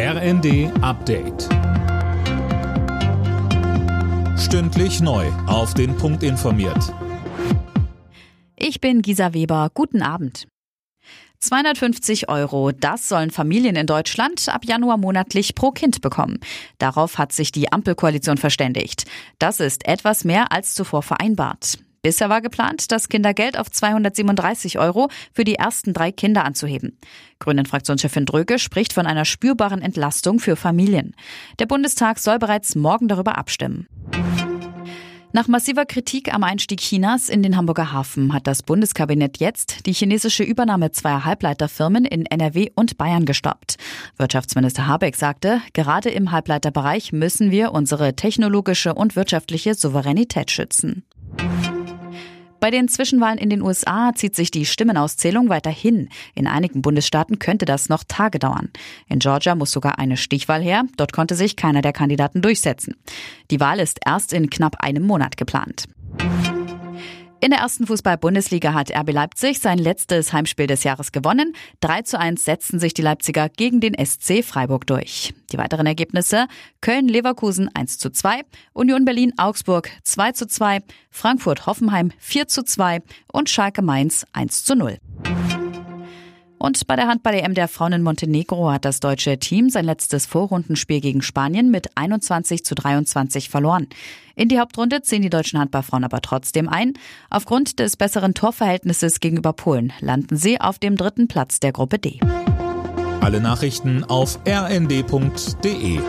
RND Update. Stündlich neu. Auf den Punkt informiert. Ich bin Gisa Weber. Guten Abend. 250 Euro, das sollen Familien in Deutschland ab Januar monatlich pro Kind bekommen. Darauf hat sich die Ampelkoalition verständigt. Das ist etwas mehr als zuvor vereinbart. Bisher war geplant, das Kindergeld auf 237 Euro für die ersten drei Kinder anzuheben. Grünen-Fraktionschefin Dröge spricht von einer spürbaren Entlastung für Familien. Der Bundestag soll bereits morgen darüber abstimmen. Nach massiver Kritik am Einstieg Chinas in den Hamburger Hafen hat das Bundeskabinett jetzt die chinesische Übernahme zweier Halbleiterfirmen in NRW und Bayern gestoppt. Wirtschaftsminister Habeck sagte, gerade im Halbleiterbereich müssen wir unsere technologische und wirtschaftliche Souveränität schützen. Bei den Zwischenwahlen in den USA zieht sich die Stimmenauszählung weiter hin. In einigen Bundesstaaten könnte das noch Tage dauern. In Georgia muss sogar eine Stichwahl her. Dort konnte sich keiner der Kandidaten durchsetzen. Die Wahl ist erst in knapp einem Monat geplant. In der ersten Fußball-Bundesliga hat RB Leipzig sein letztes Heimspiel des Jahres gewonnen. 3 zu 1 setzten sich die Leipziger gegen den SC Freiburg durch. Die weiteren Ergebnisse Köln-Leverkusen 1 zu 2, Union Berlin-Augsburg 2 zu 2, Frankfurt-Hoffenheim 4 zu 2 und Schalke-Mainz 1 zu 0. Und bei der Handball-EM der Frauen in Montenegro hat das deutsche Team sein letztes Vorrundenspiel gegen Spanien mit 21 zu 23 verloren. In die Hauptrunde ziehen die deutschen Handballfrauen aber trotzdem ein. Aufgrund des besseren Torverhältnisses gegenüber Polen landen sie auf dem dritten Platz der Gruppe D. Alle Nachrichten auf rnd.de